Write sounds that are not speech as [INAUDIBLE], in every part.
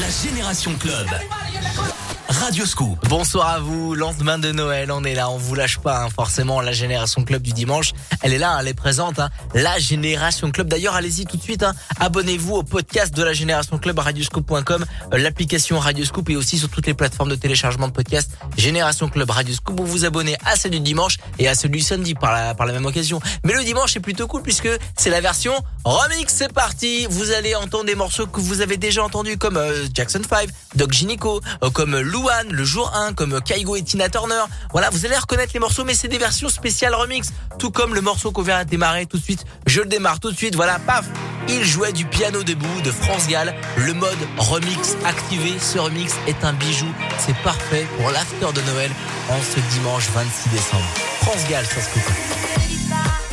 La Génération Club. Radio Scoop. Bonsoir à vous, lendemain de Noël, on est là, on vous lâche pas hein, forcément la Génération Club du dimanche. Elle est là, elle est présente, hein. la Génération Club. D'ailleurs, allez-y tout de suite, hein. abonnez-vous au podcast de la Génération Club radioscoop.com, euh, l'application Radioscoop et aussi sur toutes les plateformes de téléchargement de podcast Génération Club Radioscoop. Vous vous abonnez à celle du dimanche et à celui du samedi par la, par la même occasion. Mais le dimanche est plutôt cool puisque c'est la version remix. C'est parti, vous allez entendre des morceaux que vous avez déjà entendus comme euh, Jackson 5, Doc Gynico, euh, comme le jour 1 comme Kaigo et Tina Turner. Voilà, vous allez reconnaître les morceaux, mais c'est des versions spéciales remix. Tout comme le morceau qu'on vient de démarrer tout de suite. Je le démarre tout de suite. Voilà, paf Il jouait du piano debout de France Gall. Le mode remix activé. Ce remix est un bijou. C'est parfait pour l'after de Noël en ce dimanche 26 décembre. France Gall, ça se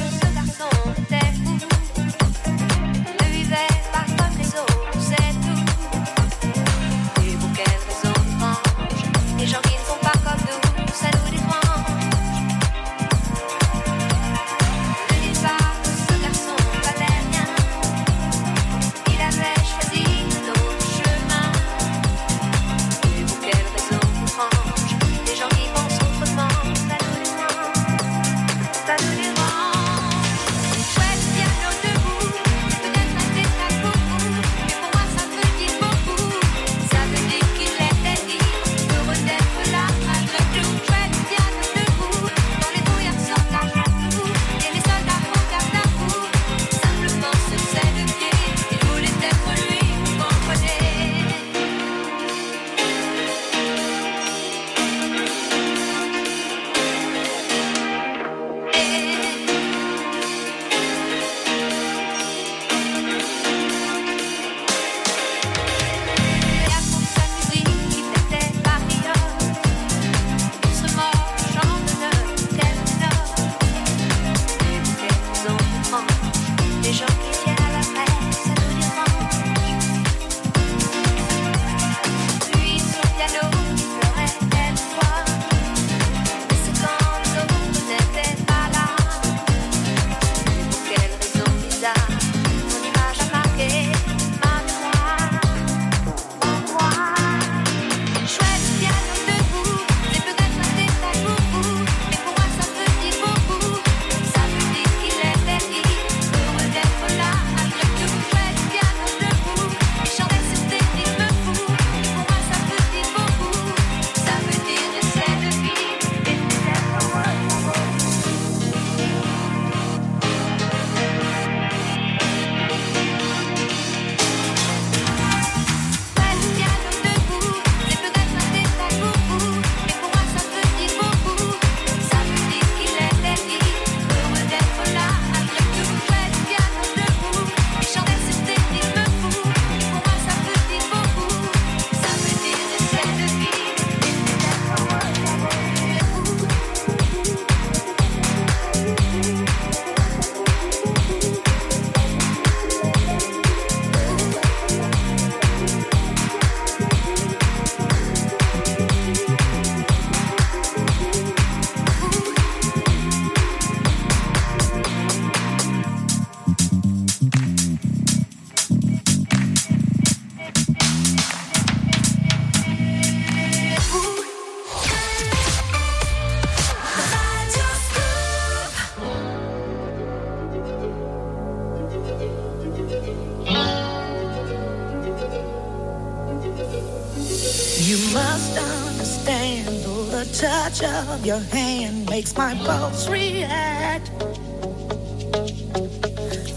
of your hand makes my pulse react.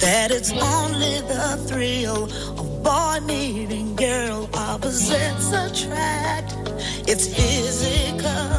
That it's only the thrill of boy meeting girl, opposites attract. It's physical,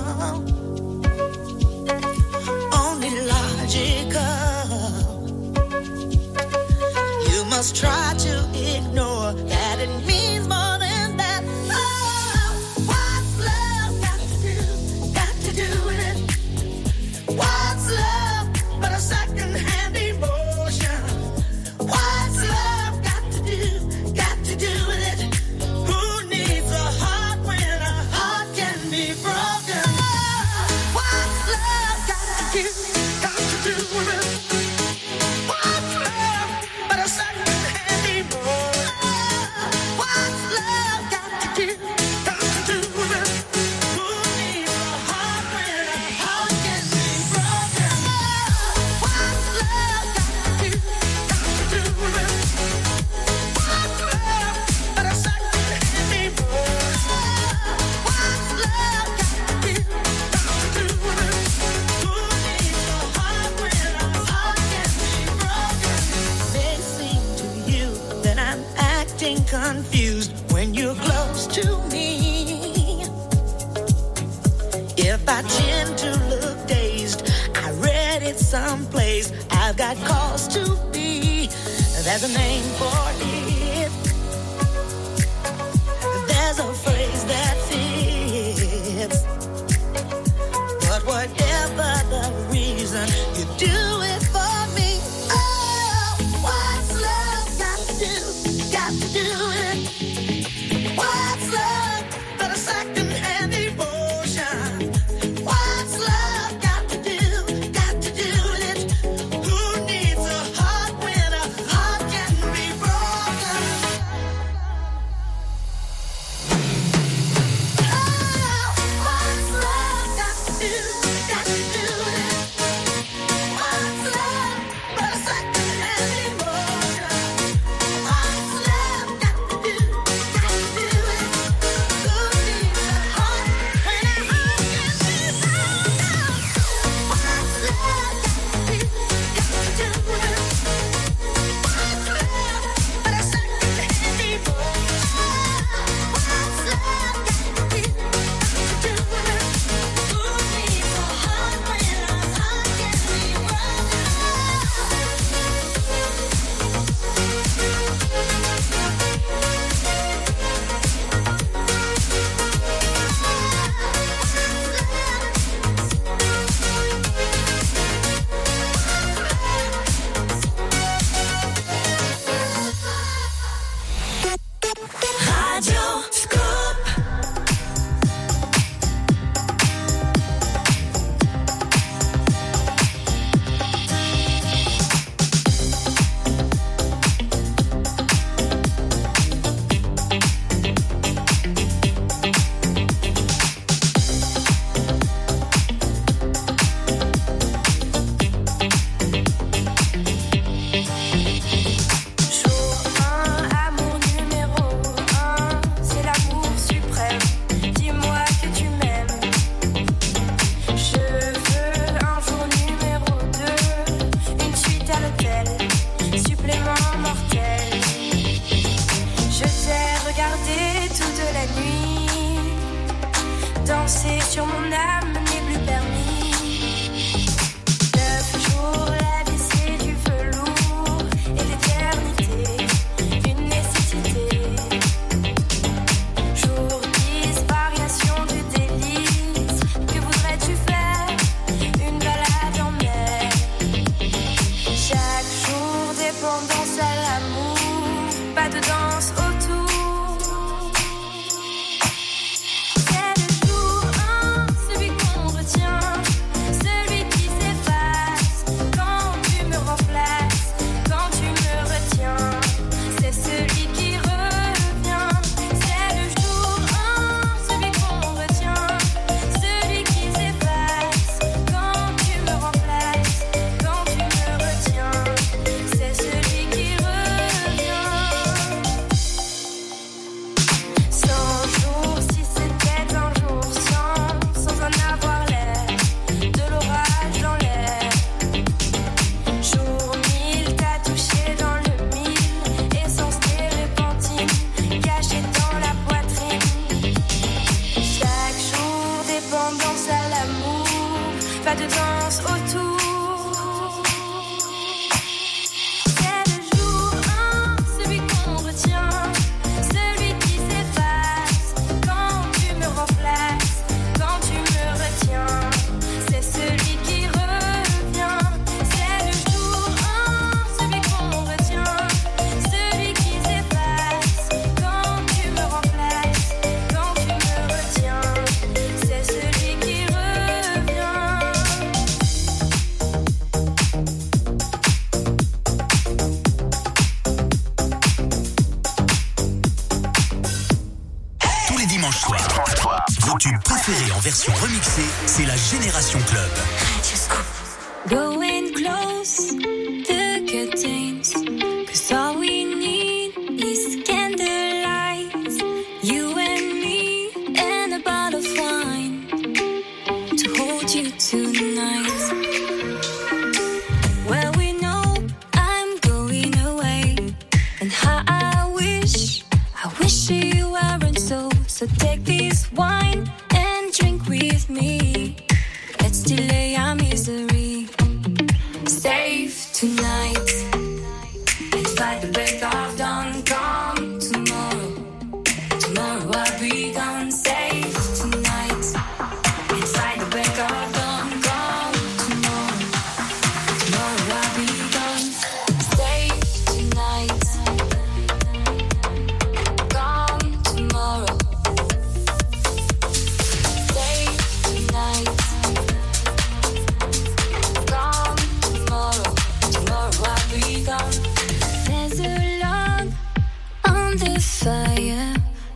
fire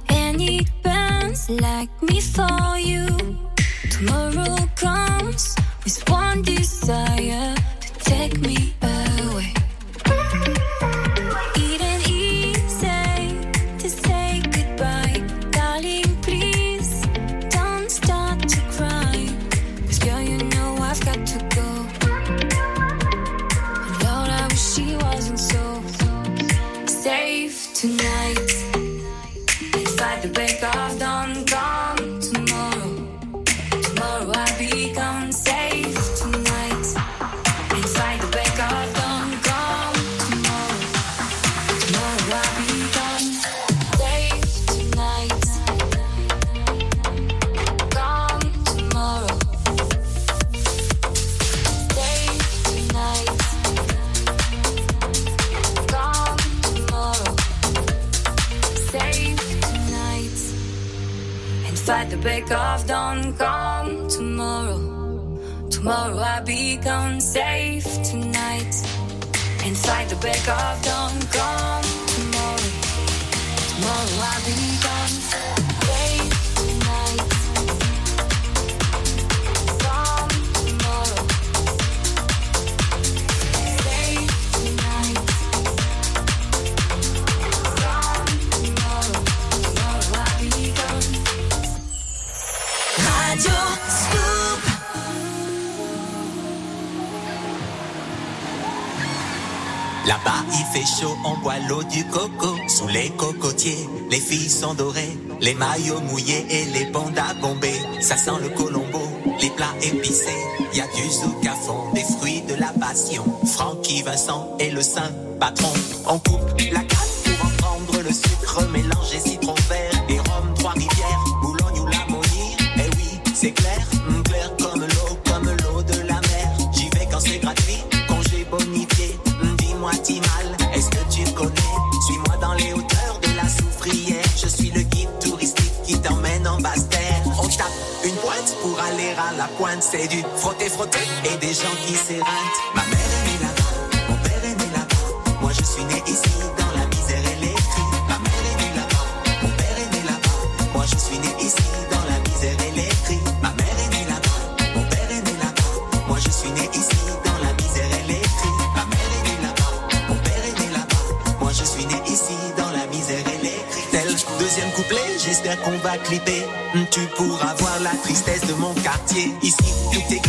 and it burns like me for you. Tomorrow comes with one desire to take me. back up, don't come. chaud, on boit l'eau du coco. Sous les cocotiers, les filles sont dorées, les maillots mouillés et les pandas bombés. Ça sent le colombo, les plats épicés. Y a du zouk à fond, des fruits de la passion. Francky Vincent est le saint patron. On coupe et des gens qui s'ératent. Ma mère est née là-bas, mon père aimait là-bas. Moi je suis né ici dans la misère et les cris. Ma mère est née là-bas, mon père aimait là-bas. Moi je suis né ici dans la misère et les cris. Ma mère aimait là-bas, mon père aimait là-bas. Moi je suis né ici dans la misère et les cris. Ma mère est née là-bas, mon père aimait là-bas. Moi je suis né ici dans la misère et les cris. Tel deuxième couplet, j'espère qu'on va clipper. Tu pourras voir la tristesse de mon quartier. Ici tout est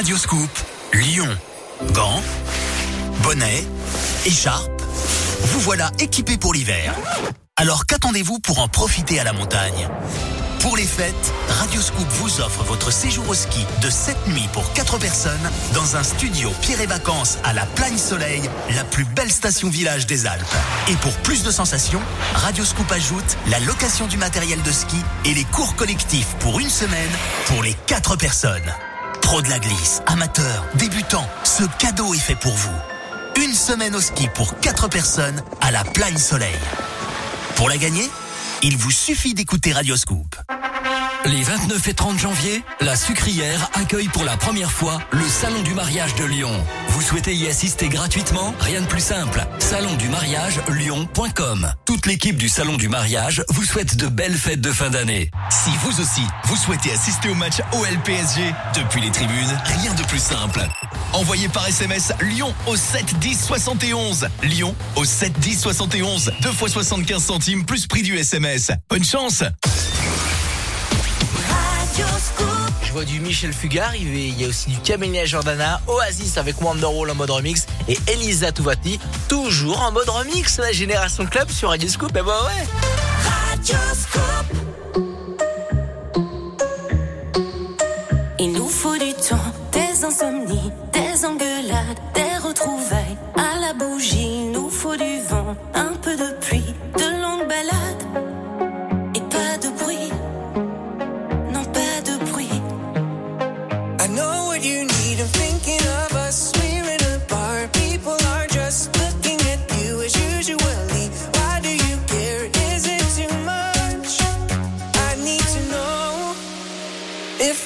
Radio Scoop, Lyon. Gants, bonnet, écharpe. Vous voilà équipé pour l'hiver. Alors qu'attendez-vous pour en profiter à la montagne? Pour les fêtes, Radio Scoop vous offre votre séjour au ski de 7 nuits pour 4 personnes dans un studio Pierre et Vacances à la Plagne Soleil, la plus belle station village des Alpes. Et pour plus de sensations, Radio Scoop ajoute la location du matériel de ski et les cours collectifs pour une semaine pour les 4 personnes. Pro de la glisse, amateurs, débutants, ce cadeau est fait pour vous. Une semaine au ski pour 4 personnes à la Plagne Soleil. Pour la gagner, il vous suffit d'écouter Radio Scoop. Les 29 et 30 janvier, la Sucrière accueille pour la première fois le Salon du mariage de Lyon. Vous souhaitez y assister gratuitement Rien de plus simple. Salon du mariage lyon.com. Toute l'équipe du Salon du mariage vous souhaite de belles fêtes de fin d'année. Si vous aussi, vous souhaitez assister au match OL-PSG depuis les tribunes, rien de plus simple. Envoyez par SMS Lyon au 7 10 71. Lyon au 7 10 71. 2 fois 75 centimes plus prix du SMS. Bonne chance Je vois du Michel Fugain arriver, il y a aussi du Camélia Jordana, Oasis avec Wonderwall en mode remix et Elisa Touvati toujours en mode remix, la Génération Club sur Radio Scoop, bah ouais Il nous faut du temps, des insomnies, des engueulades, des retrouvailles. À la bougie, il nous faut du vent,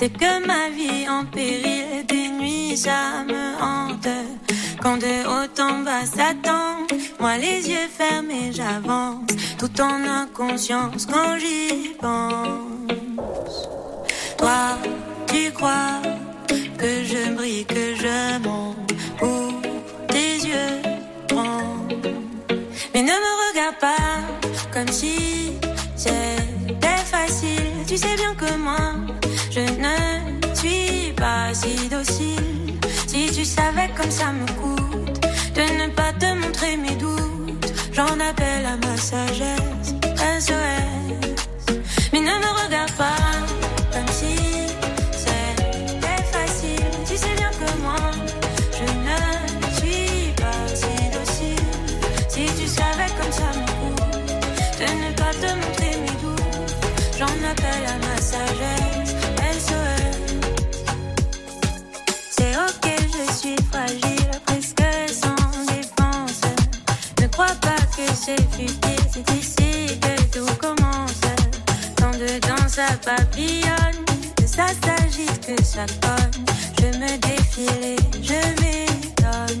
C'est que ma vie en péril des nuits, ça me hante. Quand de haut en bas s'attend, moi les yeux fermés, j'avance, tout en inconscience quand j'y pense. Toi, tu crois que je brille, que je monte, ouvre tes yeux, prends. Mais ne me regarde pas comme si tu sais bien que moi, je ne suis pas si docile. Si tu savais comme ça me coûte de ne pas te montrer mes doutes, j'en appelle à ma sagesse. SOS, mais ne me regarde pas. appel à ma sagesse, C'est ok, je suis fragile, presque sans défense. Ne crois pas que c'est futile, c'est ici que tout commence. Quand dedans ça papillonne, que ça s'agite, que ça cogne. Je me défile et je m'étonne.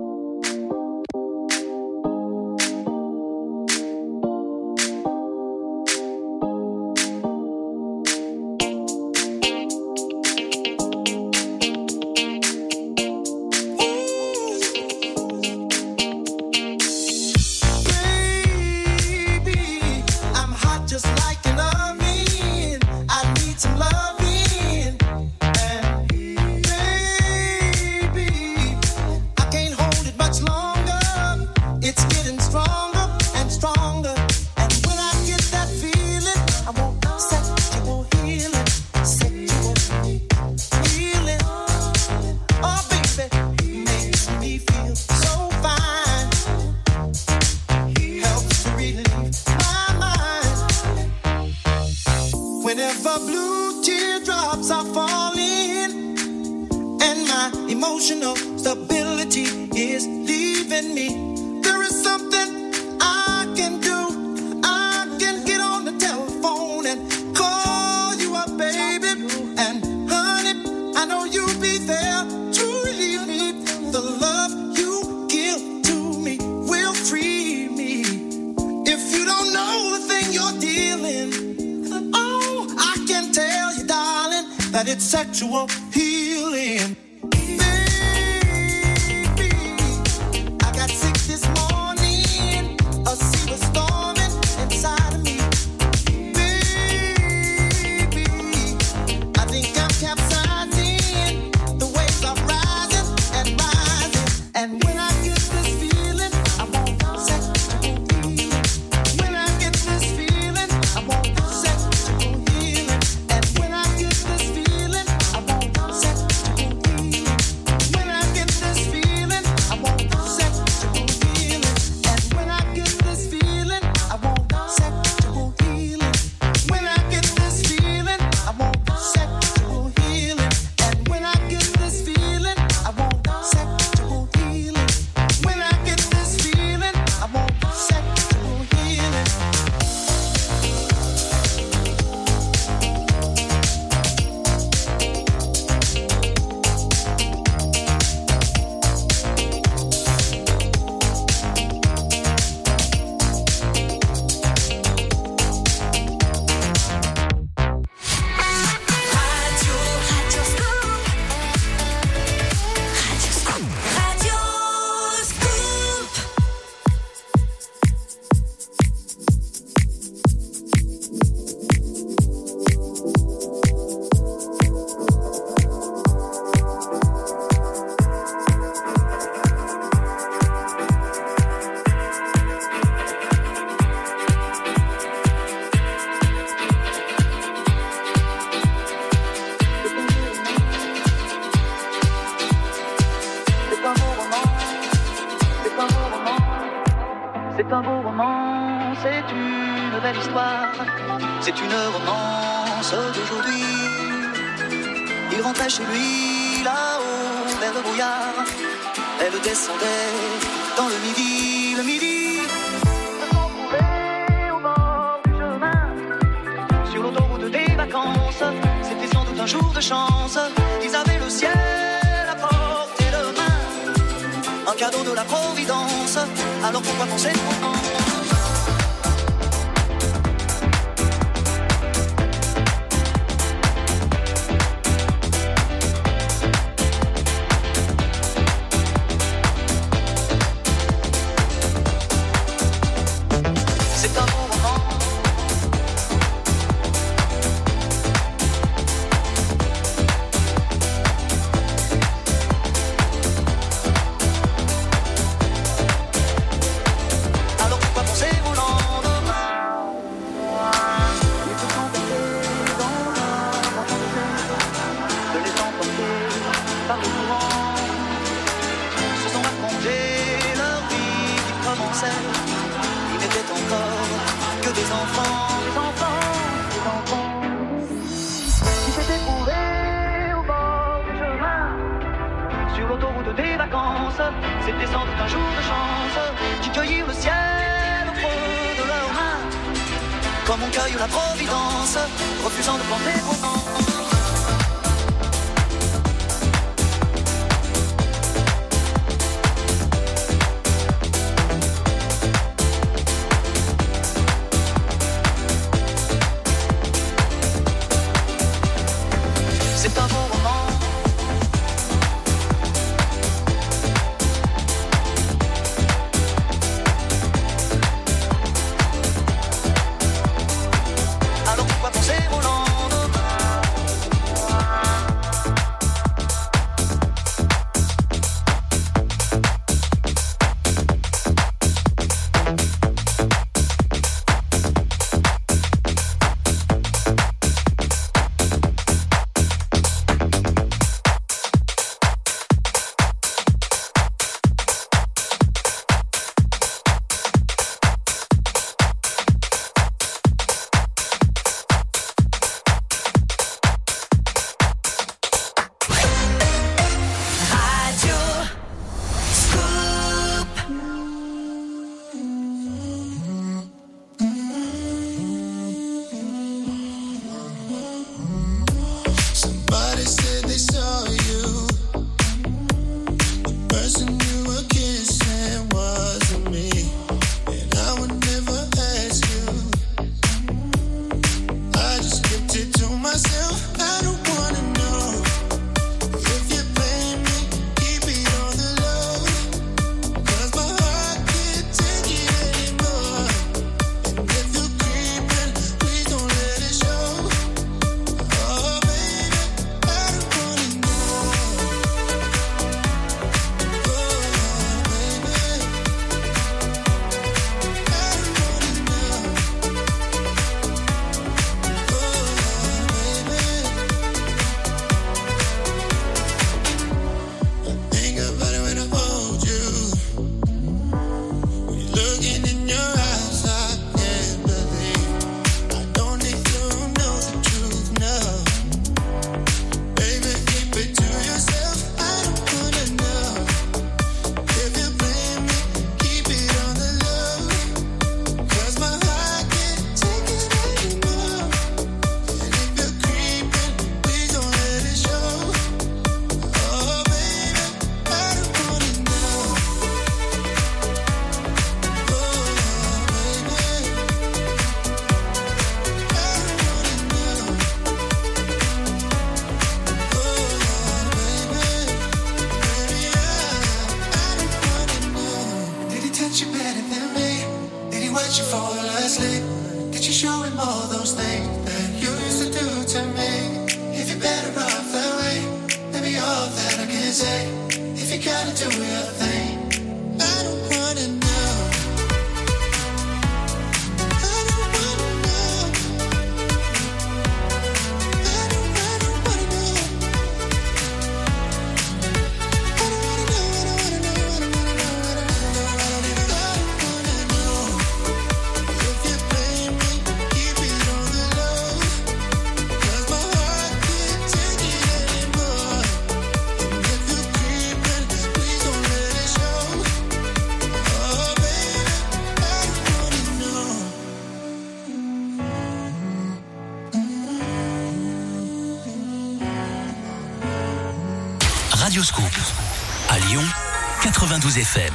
92 FM.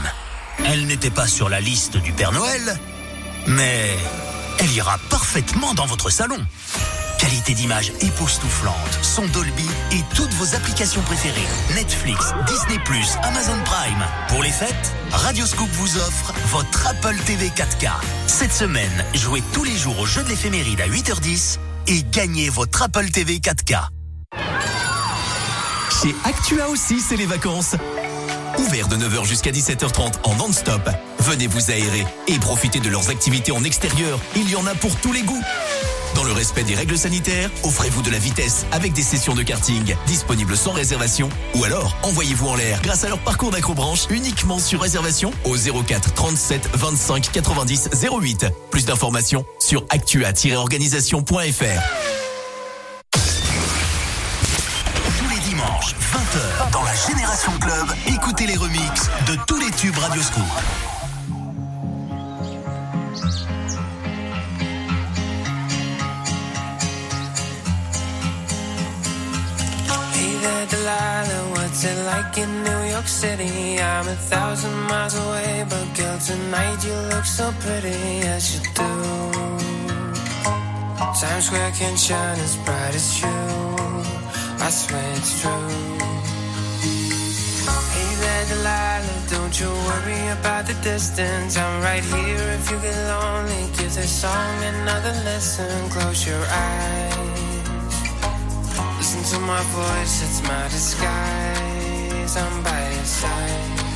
Elle n'était pas sur la liste du Père Noël, mais elle ira parfaitement dans votre salon. Qualité d'image époustouflante, son Dolby et toutes vos applications préférées. Netflix, Disney+, Amazon Prime. Pour les fêtes, Radioscoop vous offre votre Apple TV 4K. Cette semaine, jouez tous les jours au jeu de l'éphéméride à 8h10 et gagnez votre Apple TV 4K. Chez Actua aussi, c'est les vacances. Ouvert de 9h jusqu'à 17h30 en non-stop. Venez vous aérer et profitez de leurs activités en extérieur. Il y en a pour tous les goûts. Dans le respect des règles sanitaires, offrez-vous de la vitesse avec des sessions de karting disponibles sans réservation ou alors envoyez-vous en l'air grâce à leur parcours d'acrobranche uniquement sur réservation au 04 37 25 90 08. Plus d'informations sur actua-organisation.fr. Radioscoop. Delilah, what's it like in New York City? I'm a thousand miles away, but girl, tonight you look so pretty, yes you do. Times Square can shine as bright as you, I swear it's true. Don't you worry about the distance. I'm right here if you get lonely. Give this song another listen. Close your eyes. Listen to my voice, it's my disguise. I'm by your side.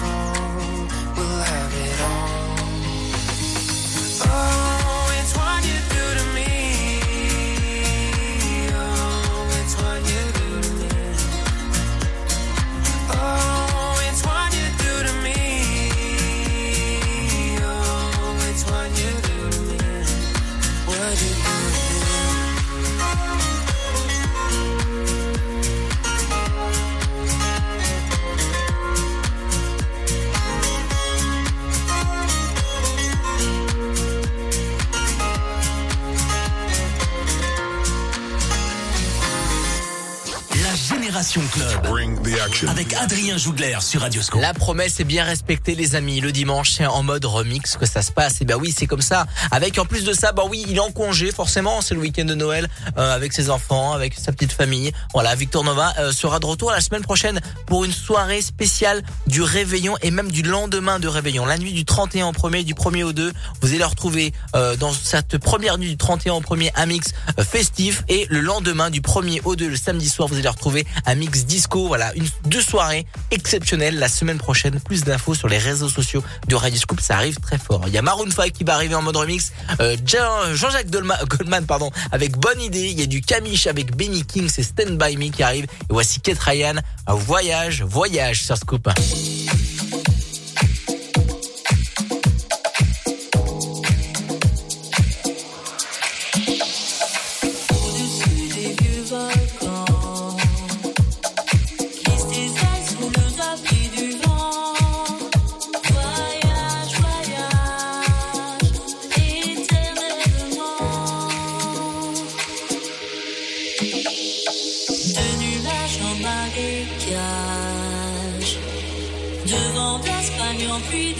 Génération Club. Avec Adrien Jougler sur Radioscoop. La promesse est bien respectée, les amis. Le dimanche, c'est en mode remix que ça se passe. Et bah oui, c'est comme ça. Avec en plus de ça, bah oui, il est en congé, forcément. C'est le week-end de Noël euh, avec ses enfants, avec sa petite famille. Voilà, Victor Nova euh, sera de retour la semaine prochaine pour une soirée spéciale du réveillon et même du lendemain de réveillon. La nuit du 31 au 1er, du 1er au 2. Vous allez le retrouver euh, dans cette première nuit du 31 au 1er un mix festif et le lendemain du 1er au 2, le samedi soir, vous allez retrouver mix disco. Voilà, une deux soirées exceptionnelles la semaine prochaine. Plus d'infos sur les réseaux sociaux de Radio Scoop, ça arrive très fort. Il y a Maroon 5 qui va arriver en mode remix, euh, Jean- Jean-Jacques [LAUGHS] Goldman pardon, avec Bonne Idée, il y a du Camiche avec Benny King, c'est Stand By Me qui arrive. Et voici Kate Ryan, voyage, voyage sur Scoop.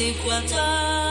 En pluie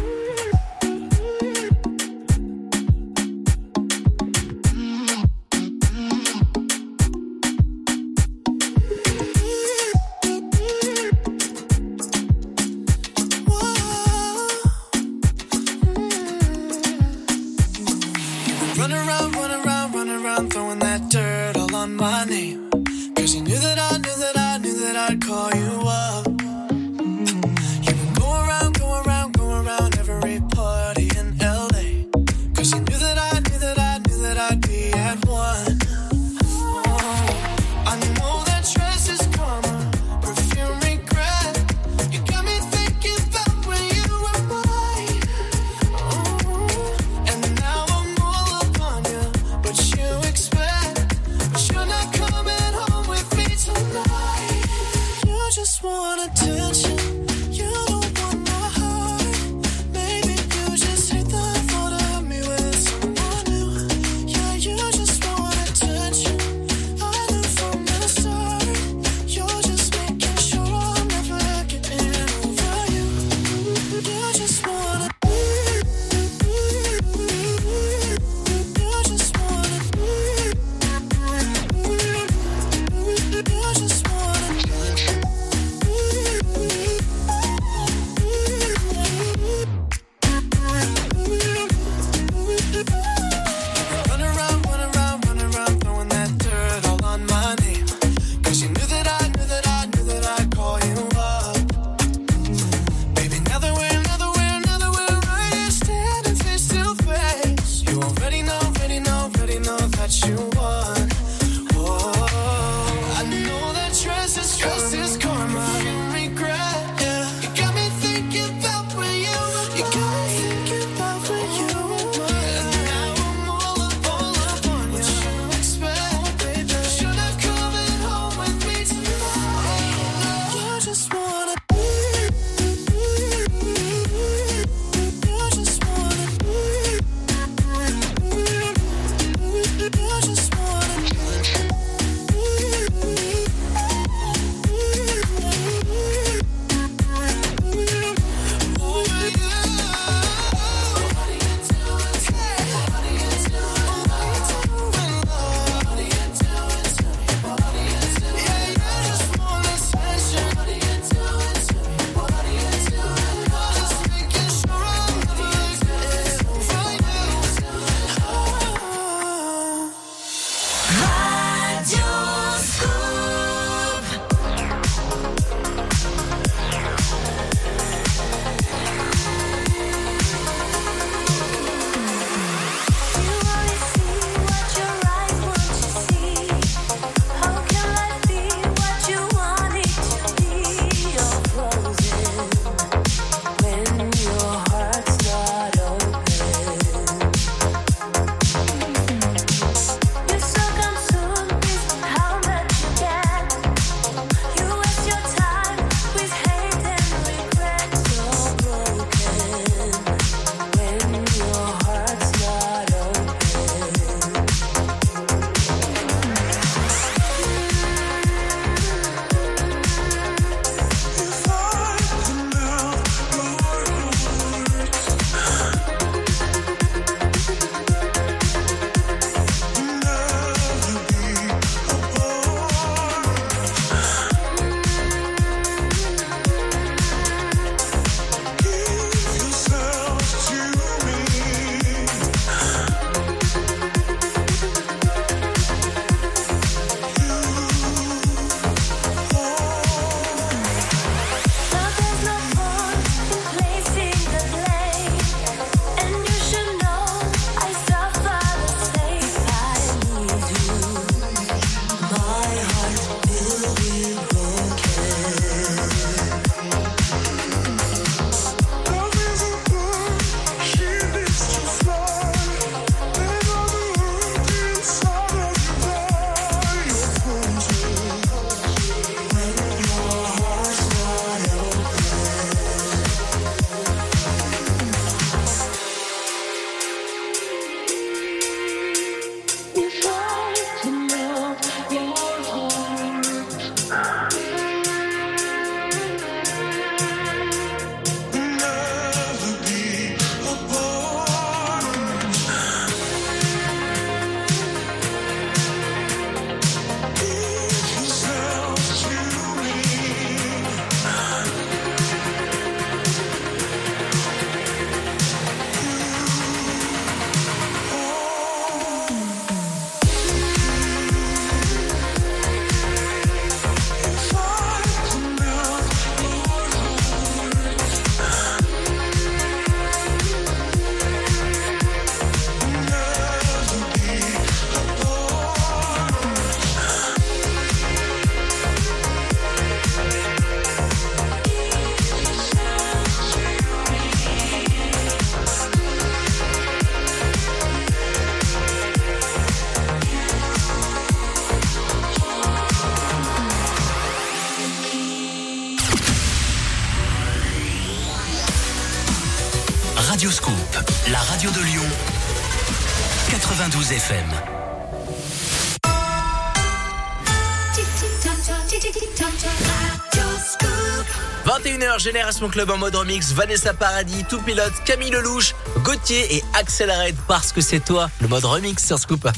Génération Club en mode remix, Vanessa Paradis, Tout Pilote, Camille Lelouch, Gauthier et Axel Red parce que c'est toi, le mode remix sur Scoop.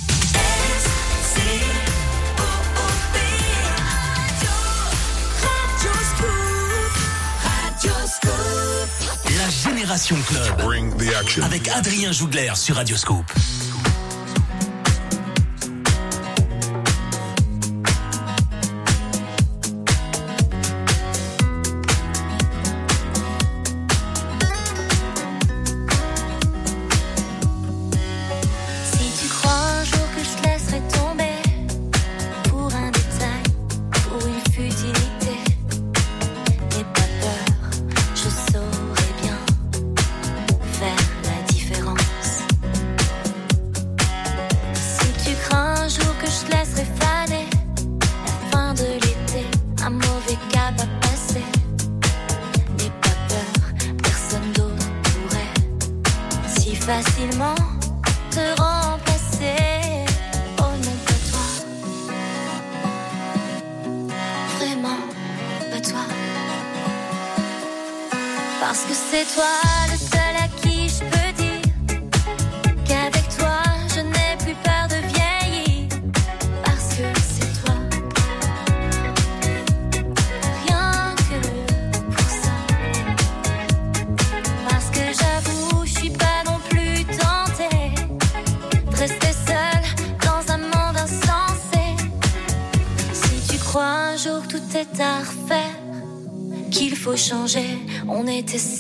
La Génération Club avec Adrien Jougler sur Radioscope.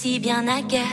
si bien à guerre.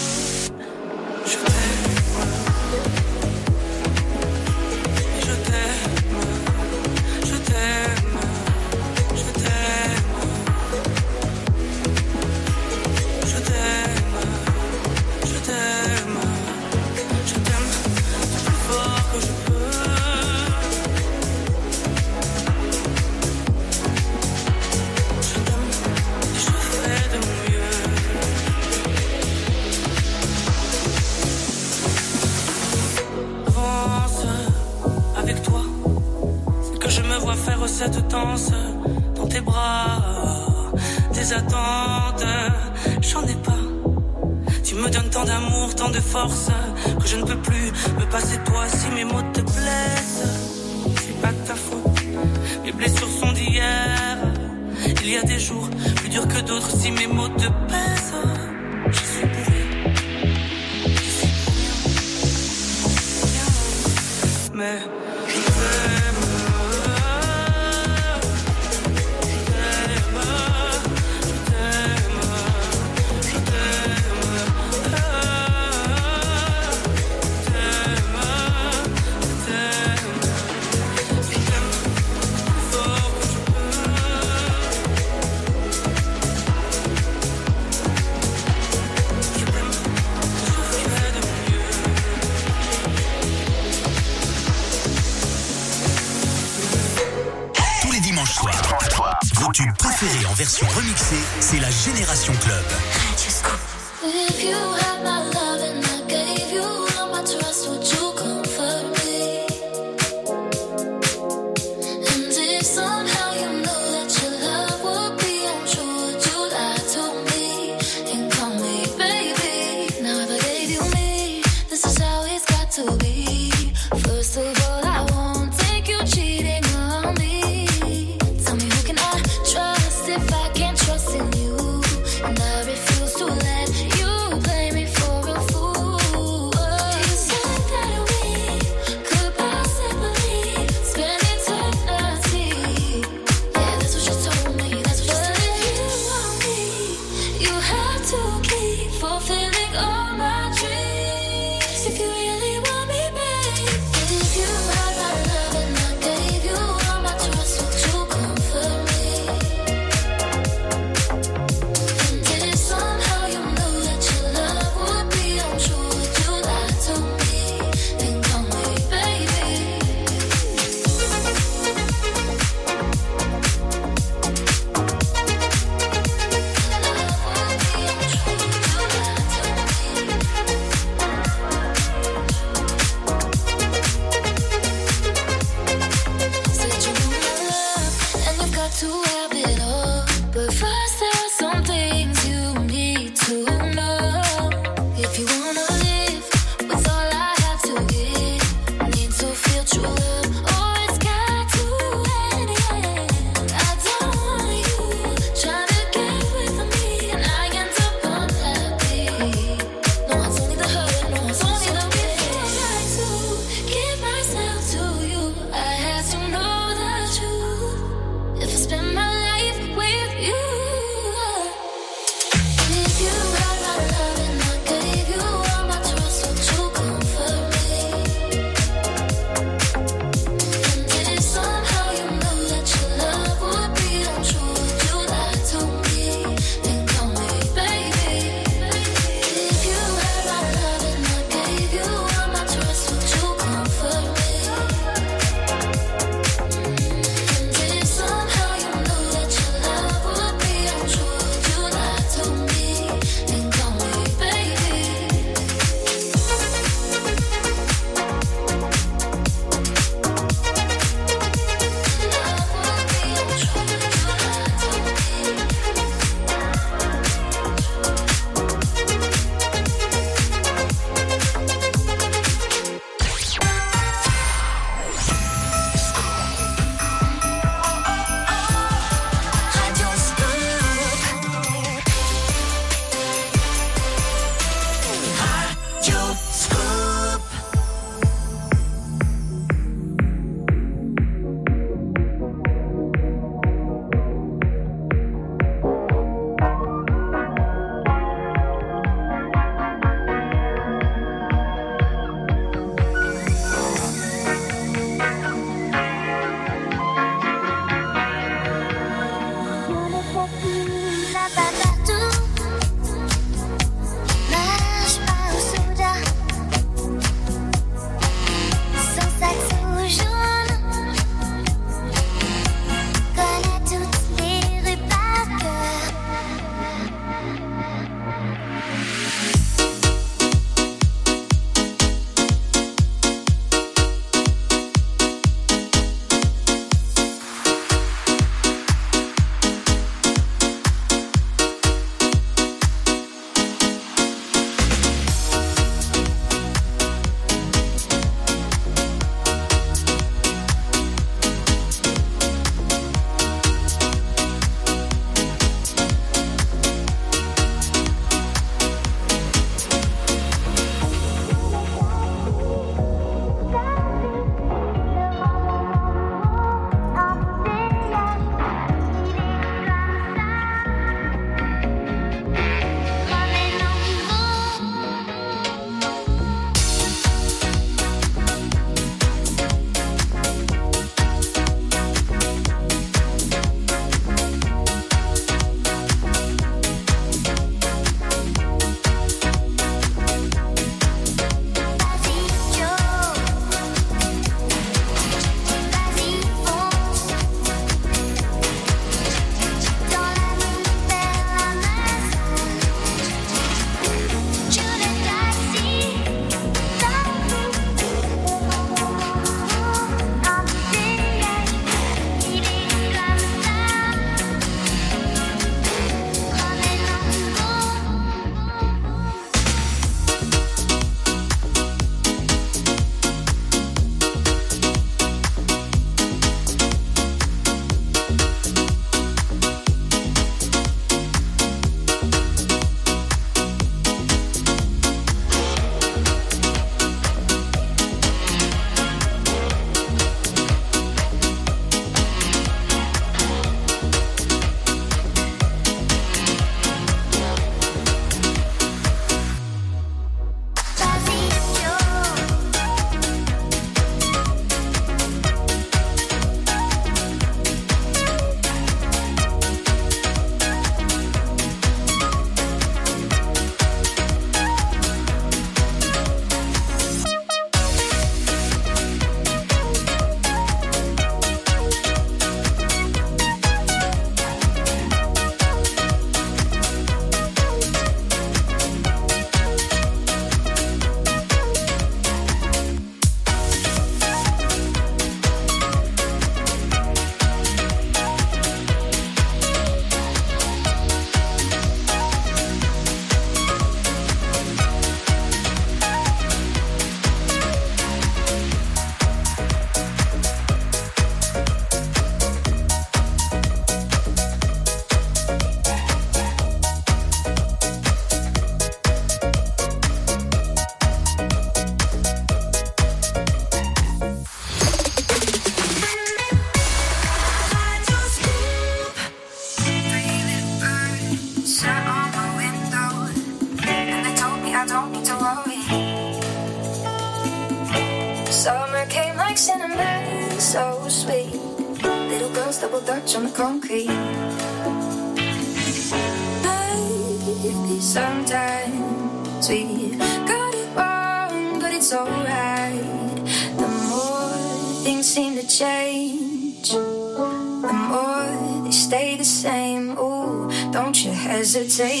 hesitate,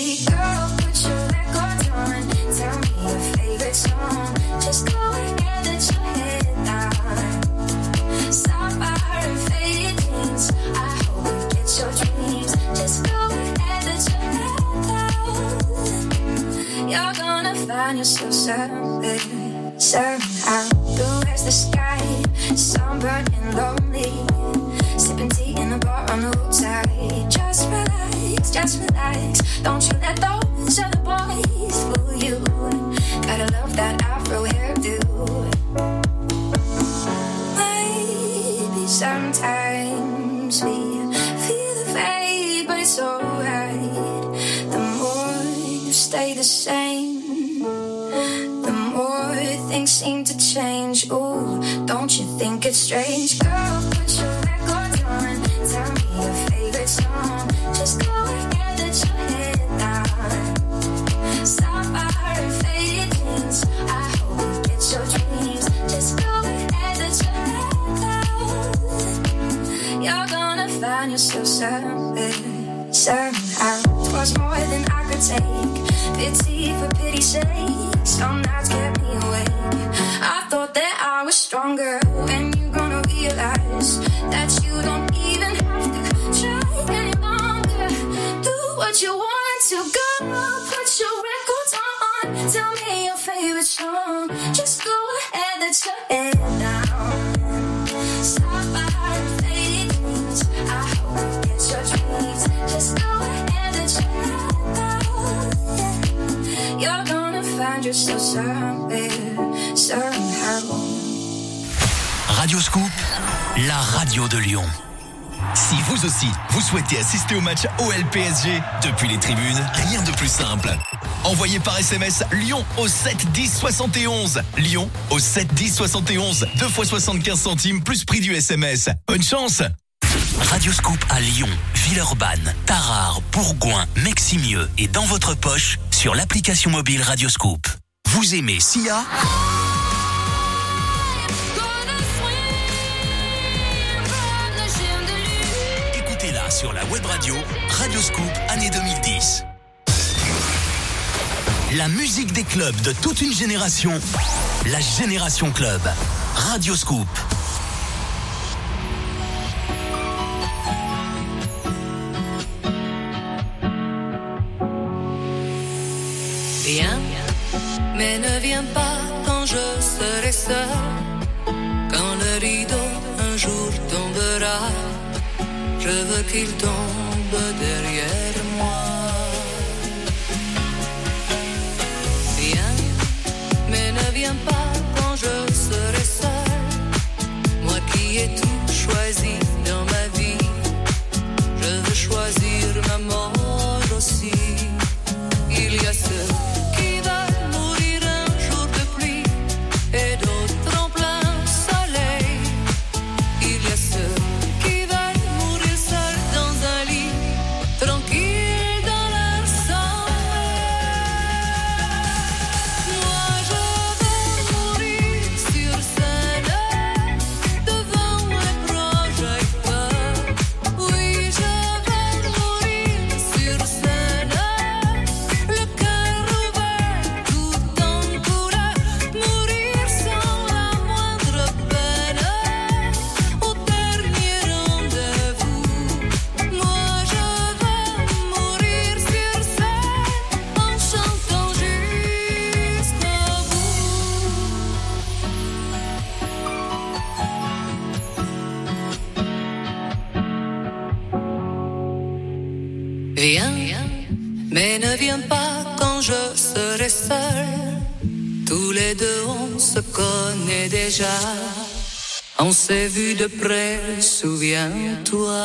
stronger. When you're gonna realize that you don't even have to try any longer? Do what you want to go. Put your records on. Tell me your favorite song. Just go ahead, let your head down. Stop by her faded dreams. I hope you your dreams. Just go ahead, let your head down. You're gonna find yourself somewhere, Radio Scoop, la radio de Lyon. Si vous aussi, vous souhaitez assister au match OL-PSG depuis les tribunes, rien de plus simple. Envoyez par SMS Lyon au 7 10 71. Lyon au 7 10 71. 2 fois 75 centimes plus prix du SMS. Bonne chance Radio Scoop à Lyon, Villeurbanne, Tarare, Bourgoin, Meximieux et dans votre poche sur l'application mobile Radio Scoop. Vous aimez Sia sur la web radio Radio Scoop année 2010. La musique des clubs de toute une génération. La Génération Club. Radio Scoop. Viens, mais ne viens pas quand je serai seul. Quand le rideau un jour tombera, je veux qu'il tombe derrière moi. Viens, mais ne viens pas on se connaît déjà. On s'est vu de près, souviens-toi.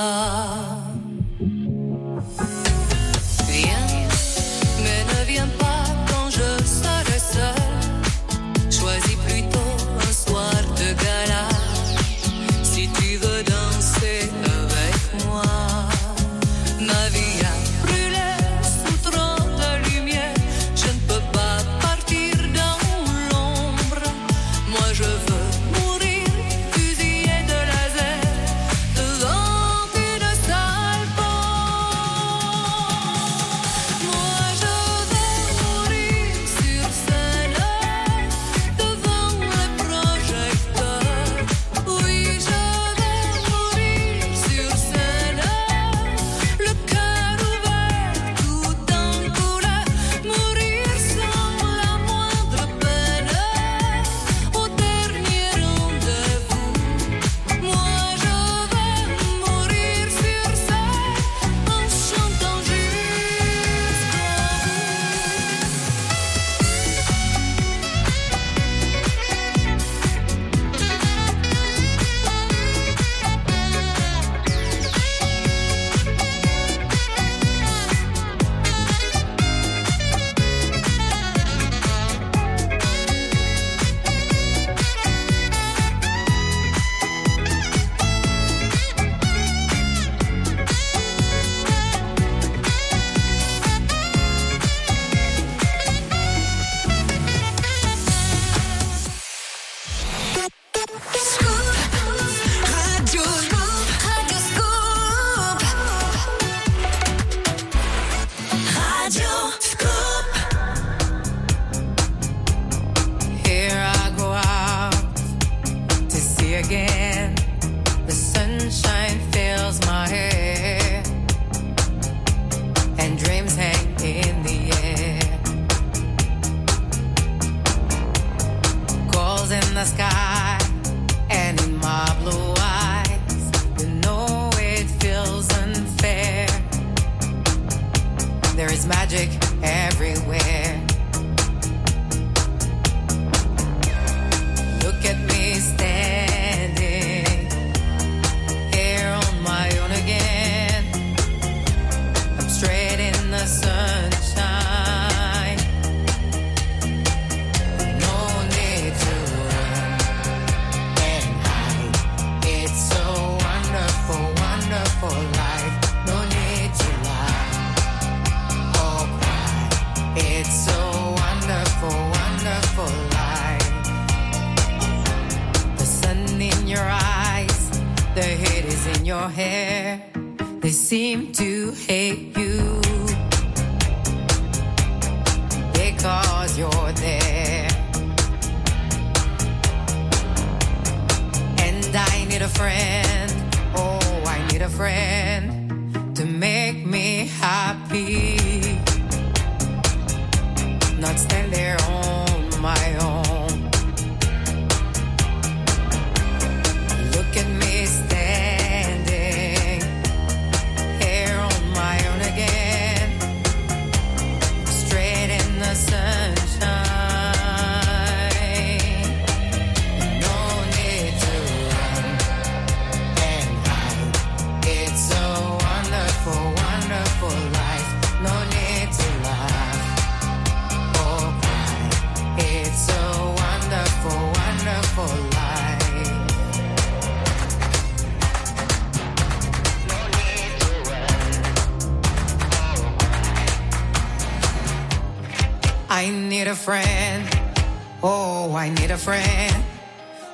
Friend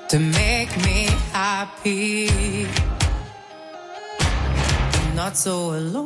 to make me happy. I'm Not so alone.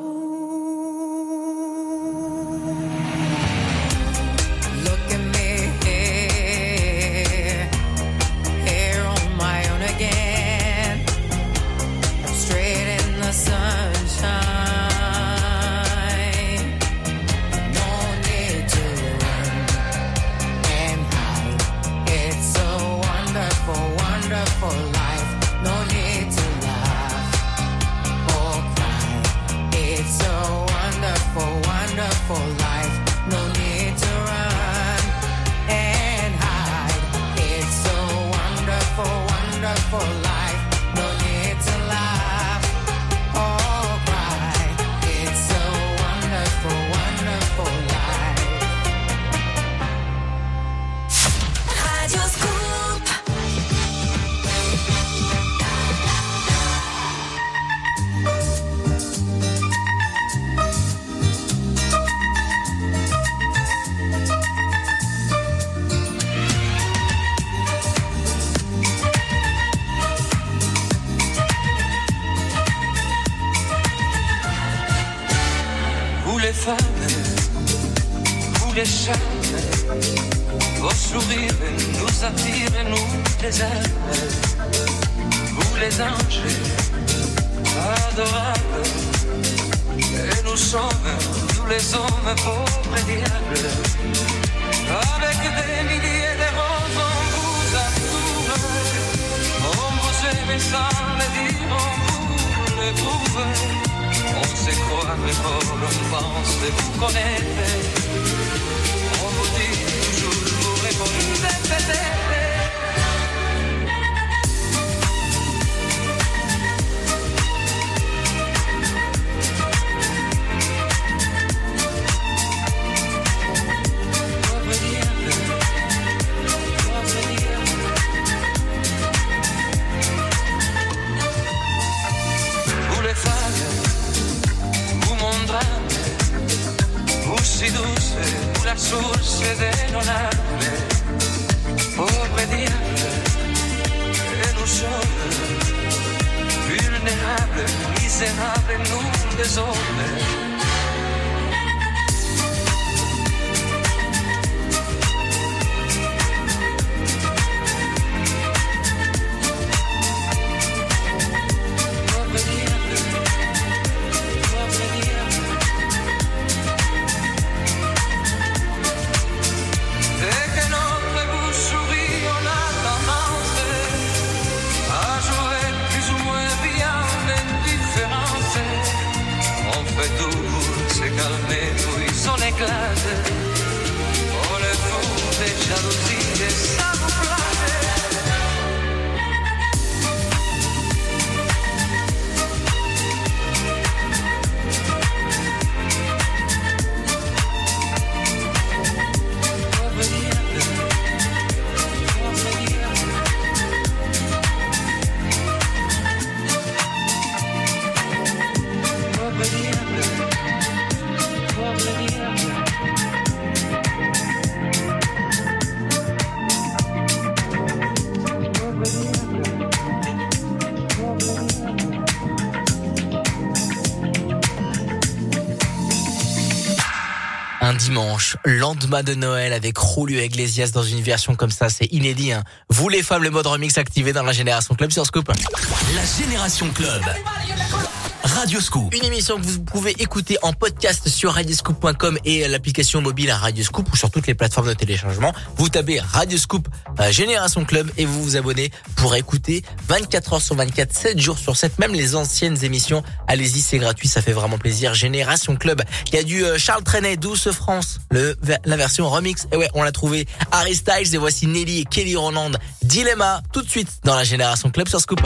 Dimanche, de Noël avec Julio Iglesias dans une version comme ça, c'est inédit. Hein. Vous les femmes, le mode remix activé dans la Génération Club sur Scoop. La Génération Club. Radio Scoop. Une émission que vous pouvez écouter en podcast sur radioscoop.com et l'application mobile à Radio Scoop ou sur toutes les plateformes de téléchargement. Vous tapez Radio Scoop euh, Génération Club et vous vous abonnez pour écouter 24 heures sur 24, 7 jours sur 7, même les anciennes émissions. Allez-y, c'est gratuit, ça fait vraiment plaisir. Génération Club. Il y a du euh, Charles Trenet, Douce France, le, la version remix. Et ouais, on l'a trouvé. Harry Styles et voici Nelly et Kelly Roland. Dilemma, tout de suite dans la Génération Club sur Scoop.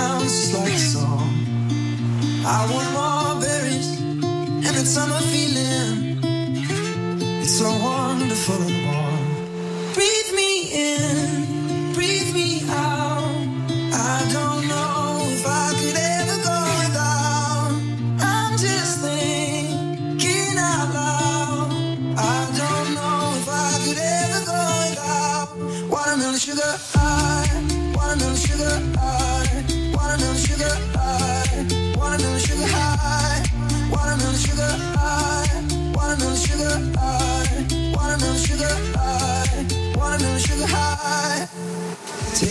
Sounds just like a song. I want more berries and that summer feeling. It's so wonderful and warm. Breathe me in,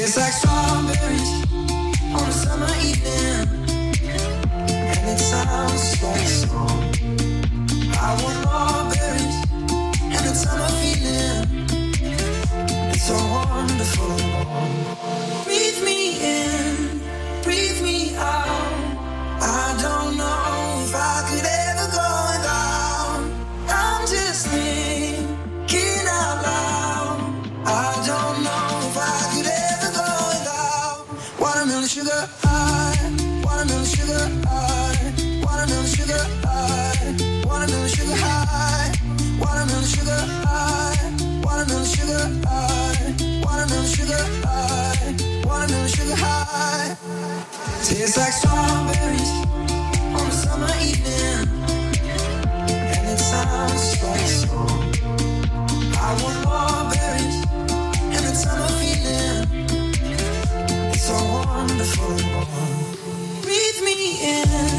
Tastes like strawberries on a summer evening, and it sounds. Tastes like strawberries on a summer evening, and. I want feeling. It's so wonderful. Breathe me in,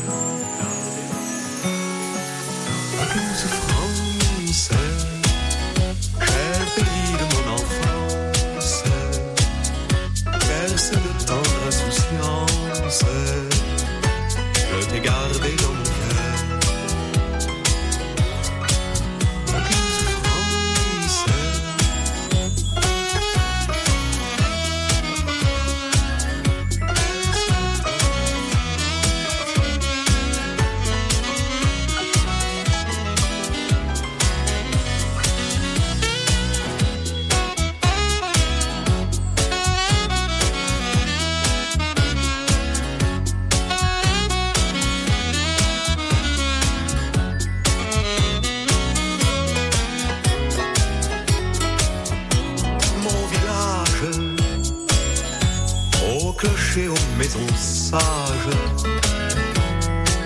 Clocher, aux maisons sages,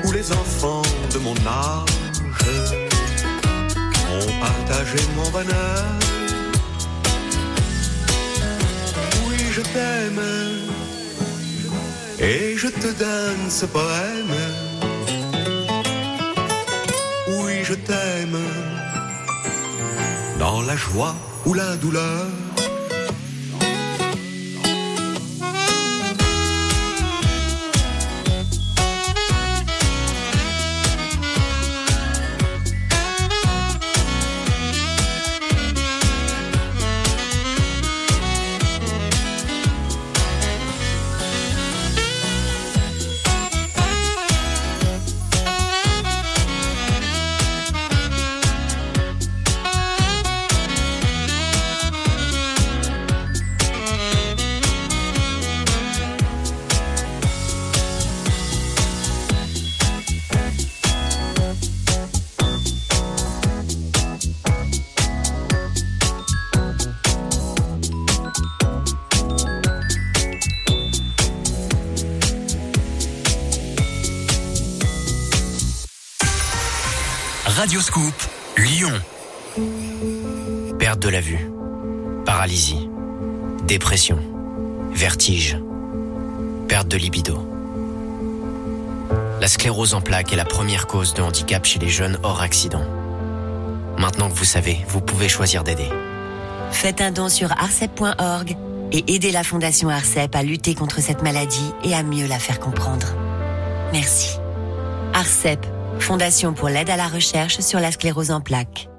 où les enfants de mon âge ont partagé mon bonheur. Oui, je t'aime, et je te donne ce poème. Oui, je t'aime, dans la joie ou la douleur. Dépression, vertige, perte de libido. La sclérose en plaques est la première cause de handicap chez les jeunes hors accident. Maintenant que vous savez, vous pouvez choisir d'aider. Faites un don sur arcep.org et aidez la Fondation Arcep à lutter contre cette maladie et à mieux la faire comprendre. Merci. Arcep, Fondation pour l'aide à la recherche sur la sclérose en plaques.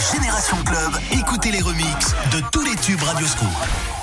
Génération Club, écoutez les remixes de tous les tubes radio Radioscoop.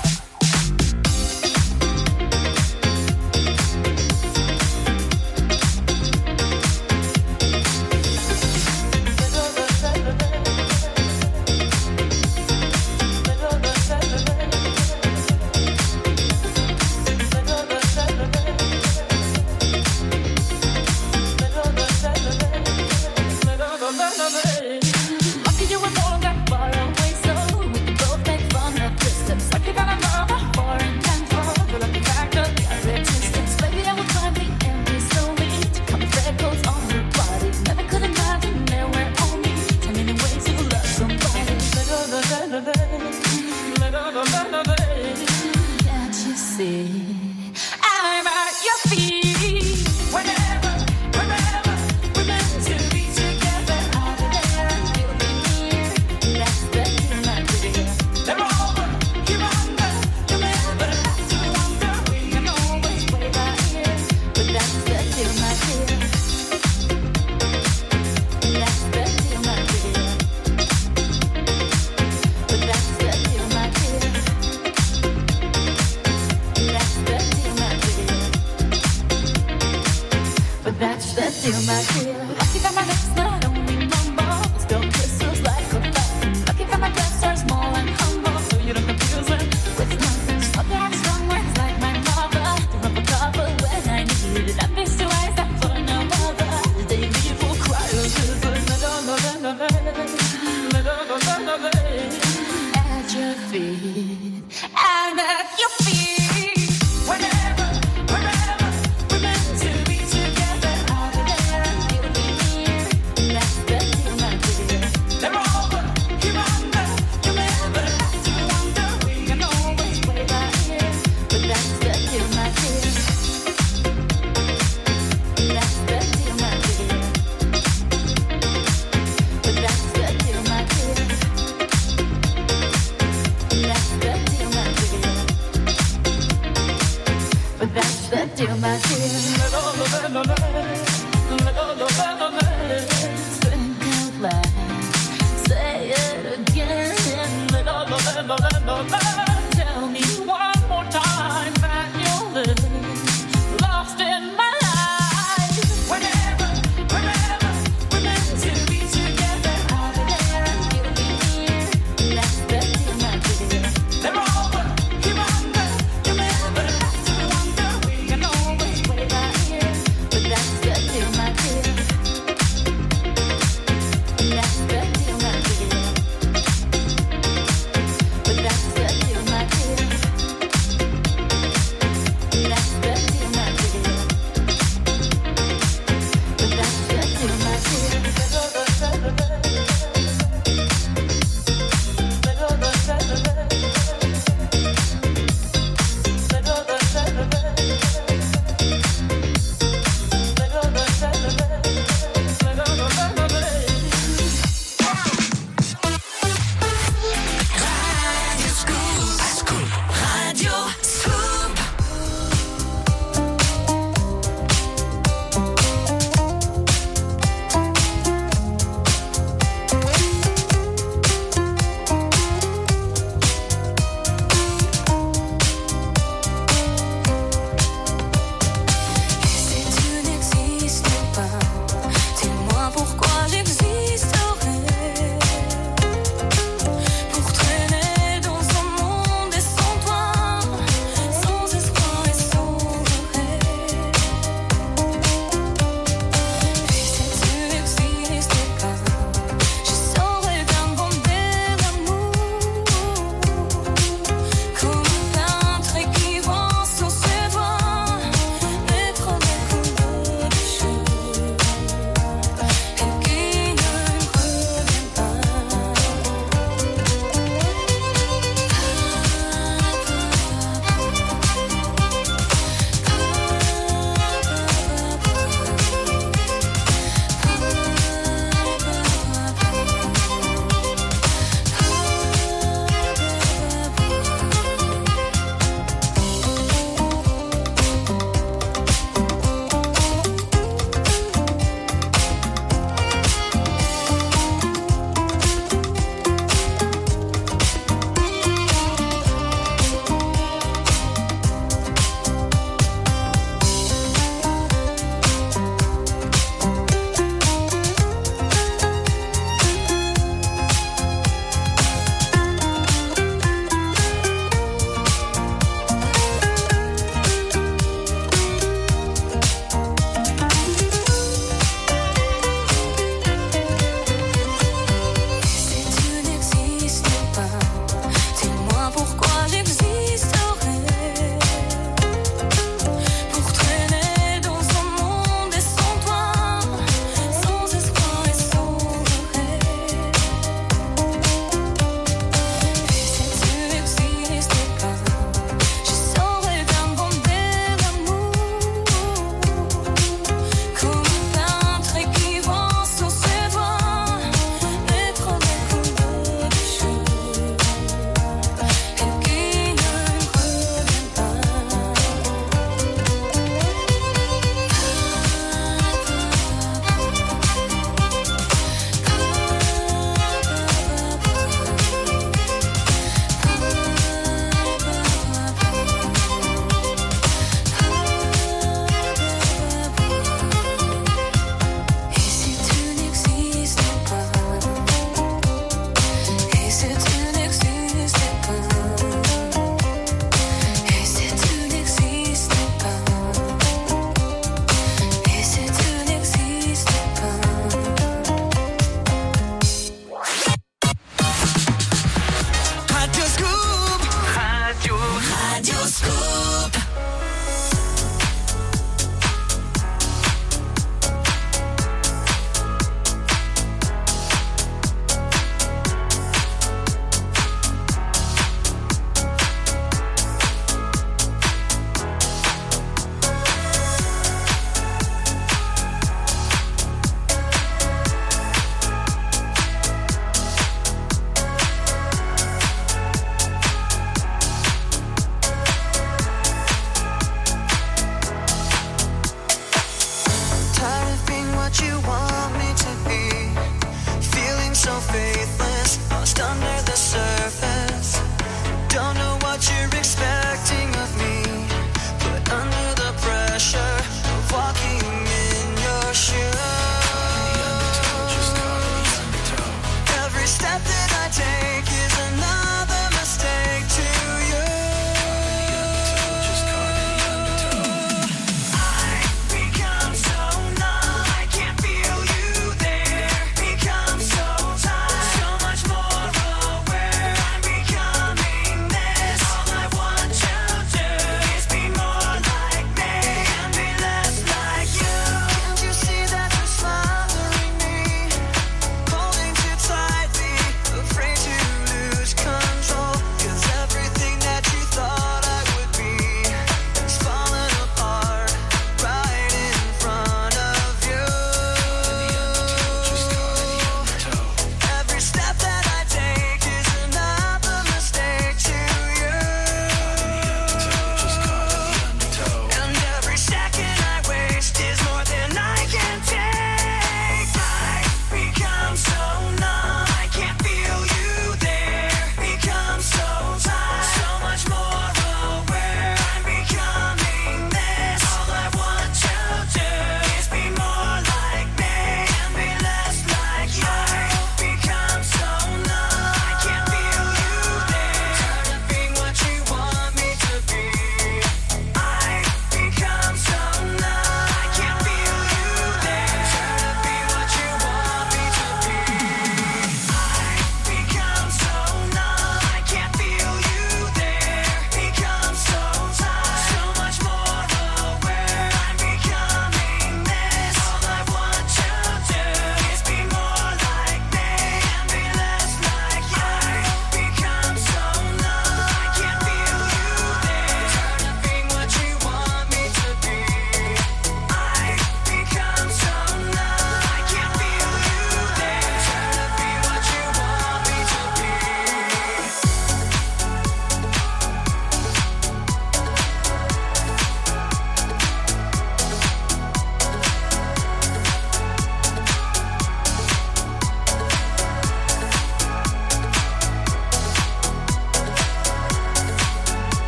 feet.